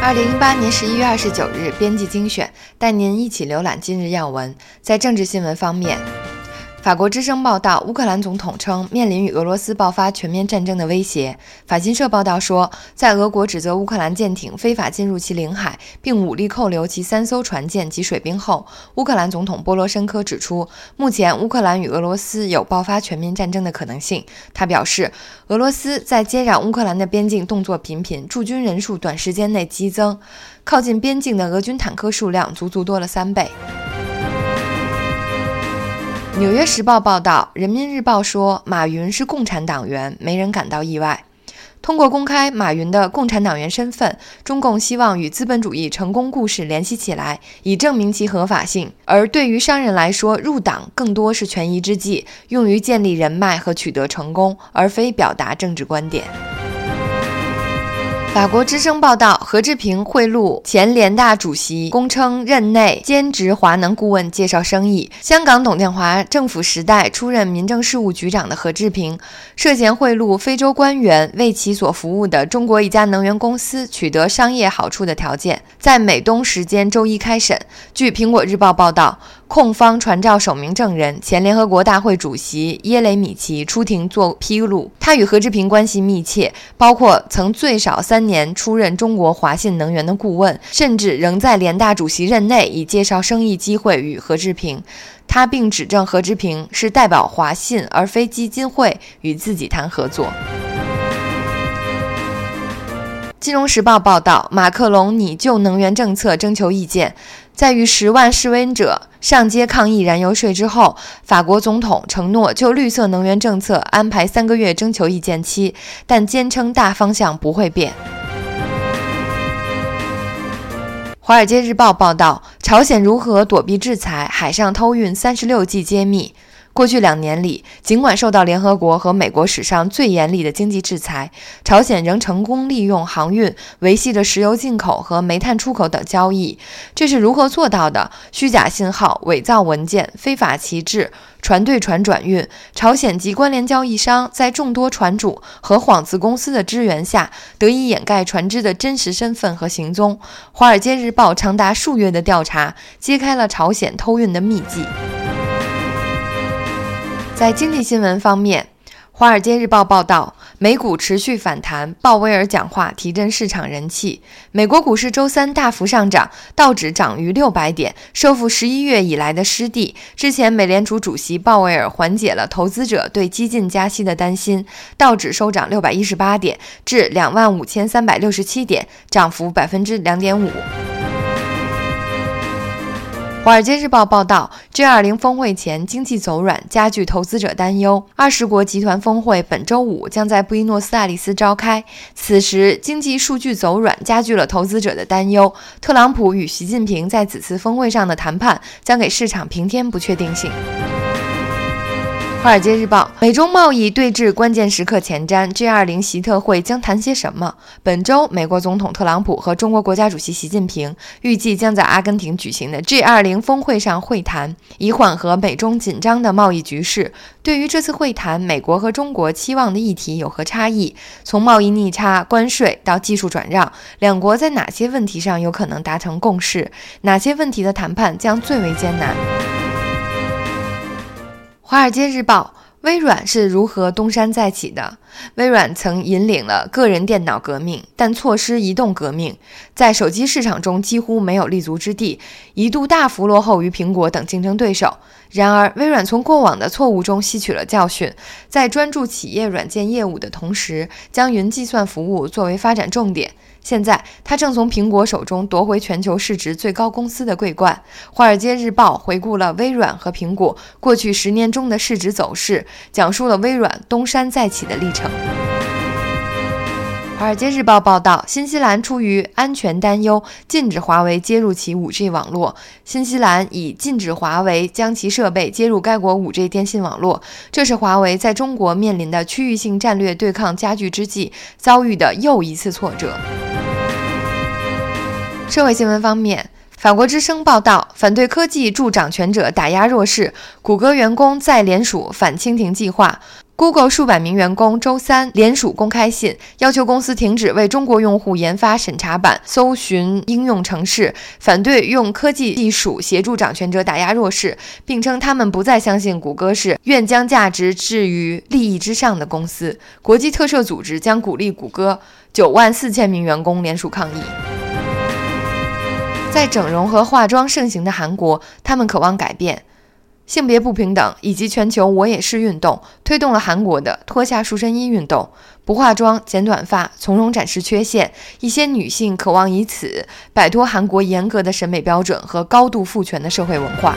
二零一八年十一月二十九日，编辑精选带您一起浏览今日要闻。在政治新闻方面。法国之声报道，乌克兰总统称面临与俄罗斯爆发全面战争的威胁。法新社报道说，在俄国指责乌克兰舰艇非法进入其领海，并武力扣留其三艘船舰及水兵后，乌克兰总统波罗申科指出，目前乌克兰与俄罗斯有爆发全面战争的可能性。他表示，俄罗斯在接壤乌克兰的边境动作频频，驻军人数短时间内激增，靠近边境的俄军坦克数量足足多了三倍。《纽约时报》报道，《人民日报》说，马云是共产党员，没人感到意外。通过公开马云的共产党员身份，中共希望与资本主义成功故事联系起来，以证明其合法性。而对于商人来说，入党更多是权宜之计，用于建立人脉和取得成功，而非表达政治观点。法国之声报道，何志平贿赂前联大主席，公称任内兼职华能顾问介绍生意。香港董建华政府时代出任民政事务局长的何志平，涉嫌贿赂非洲官员，为其所服务的中国一家能源公司取得商业好处的条件，在美东时间周一开审。据苹果日报报道。控方传召首名证人前联合国大会主席耶雷米奇出庭作披露，他与何志平关系密切，包括曾最少三年出任中国华信能源的顾问，甚至仍在联大主席任内以介绍生意机会与何志平。他并指证何志平是代表华信而非基金会与自己谈合作。金融时报报道，马克龙拟就能源政策征求意见。在与十万示威者上街抗议燃油税之后，法国总统承诺就绿色能源政策安排三个月征求意见期，但坚称大方向不会变。《华尔街日报》报道，朝鲜如何躲避制裁，海上偷运三十六计揭秘。过去两年里，尽管受到联合国和美国史上最严厉的经济制裁，朝鲜仍成功利用航运维系着石油进口和煤炭出口等交易。这是如何做到的？虚假信号、伪造文件、非法旗帜、船对船转运。朝鲜及关联交易商在众多船主和幌子公司的支援下，得以掩盖船只的真实身份和行踪。《华尔街日报》长达数月的调查，揭开了朝鲜偷运的秘籍。在经济新闻方面，《华尔街日报》报道，美股持续反弹，鲍威尔讲话提振市场人气。美国股市周三大幅上涨，道指涨逾六百点，收复十一月以来的失地。之前，美联储主席鲍威尔缓解了投资者对激进加息的担心，道指收涨六百一十八点，至两万五千三百六十七点，涨幅百分之两点五。华尔街日报报道，G20 峰会前经济走软，加剧投资者担忧。二十国集团峰会本周五将在布宜诺斯艾利斯召开，此时经济数据走软，加剧了投资者的担忧。特朗普与习近平在此次峰会上的谈判，将给市场平添不确定性。《华尔街日报》美中贸易对峙关键时刻前瞻，G20 习特会将谈些什么？本周，美国总统特朗普和中国国家主席习近平预计将在阿根廷举行的 G20 峰会上会谈，以缓和美中紧张的贸易局势。对于这次会谈，美国和中国期望的议题有何差异？从贸易逆差、关税到技术转让，两国在哪些问题上有可能达成共识？哪些问题的谈判将最为艰难？《华尔街日报》：微软是如何东山再起的？微软曾引领了个人电脑革命，但错失移动革命，在手机市场中几乎没有立足之地，一度大幅落后于苹果等竞争对手。然而，微软从过往的错误中吸取了教训，在专注企业软件业务的同时，将云计算服务作为发展重点。现在，他正从苹果手中夺回全球市值最高公司的桂冠。《华尔街日报》回顾了微软和苹果过去十年中的市值走势，讲述了微软东山再起的历程。《华尔街日报》报道，新西兰出于安全担忧，禁止华为接入其 5G 网络。新西兰已禁止华为将其设备接入该国 5G 电信网络，这是华为在中国面临的区域性战略对抗加剧之际遭遇的又一次挫折。社会新闻方面，法国之声报道，反对科技助掌权者打压弱势，谷歌员工再联署反蜻蜓计划。Google 数百名员工周三联署公开信，要求公司停止为中国用户研发审查版搜寻应用程式，反对用科技技术协助掌权者打压弱势，并称他们不再相信谷歌是愿将价值置于利益之上的公司。国际特赦组织将鼓励谷歌九万四千名员工联署抗议。在整容和化妆盛行的韩国，他们渴望改变。性别不平等以及全球“我也是”运动推动了韩国的脱下塑身衣运动。不化妆、剪短发、从容展示缺陷，一些女性渴望以此摆脱韩国严格的审美标准和高度父权的社会文化。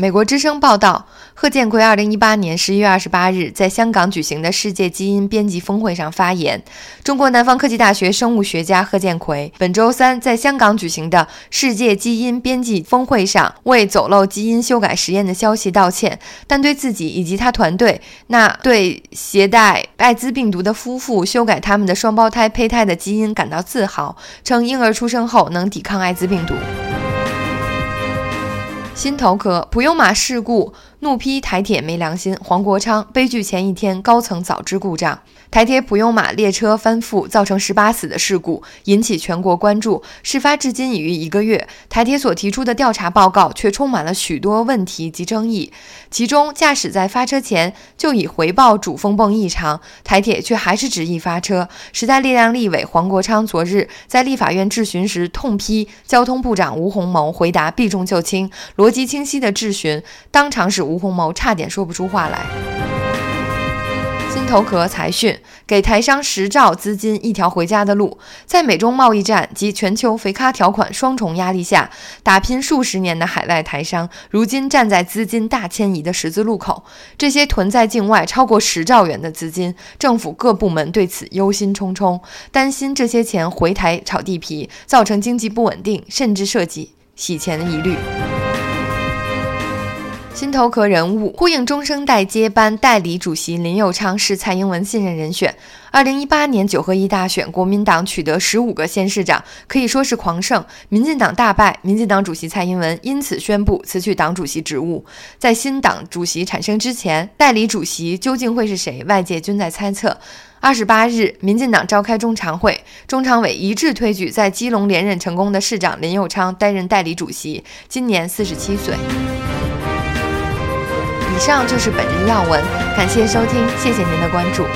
美国之声报道。贺建奎二零一八年十一月二十八日在香港举行的世界基因编辑峰会上发言。中国南方科技大学生物学家贺建奎本周三在香港举行的世界基因编辑峰会上为走漏基因修改实验的消息道歉，但对自己以及他团队那对携带艾滋病毒的夫妇修改他们的双胞胎胚胎的基因感到自豪，称婴儿出生后能抵抗艾滋病毒。心头壳普悠玛事故。怒批台铁没良心，黄国昌悲剧前一天高层早知故障，台铁普悠玛列车翻覆造成十八死的事故引起全国关注。事发至今已逾一个月，台铁所提出的调查报告却充满了许多问题及争议。其中，驾驶在发车前就已回报主风泵异常，台铁却还是执意发车。时代力量立委黄国昌昨日在立法院质询时痛批交通部长吴鸿谋回答避重就轻，逻辑清晰的质询当场使。吴鸿谋差点说不出话来。心头壳财讯给台商十兆资金一条回家的路，在美中贸易战及全球肥咖条款双重压力下，打拼数十年的海外台商，如今站在资金大迁移的十字路口。这些囤在境外超过十兆元的资金，政府各部门对此忧心忡忡，担心这些钱回台炒地皮，造成经济不稳定，甚至涉及洗钱的疑虑。心头壳人物呼应中生代接班代理主席林佑昌是蔡英文信任人选。二零一八年九合一大选，国民党取得十五个县市长，可以说是狂胜。民进党大败，民进党主席蔡英文因此宣布辞去党主席职务。在新党主席产生之前，代理主席究竟会是谁？外界均在猜测。二十八日，民进党召开中常会，中常委一致推举在基隆连任成功的市长林佑昌担任代理主席，今年四十七岁。以上就是本日要闻，感谢收听，谢谢您的关注。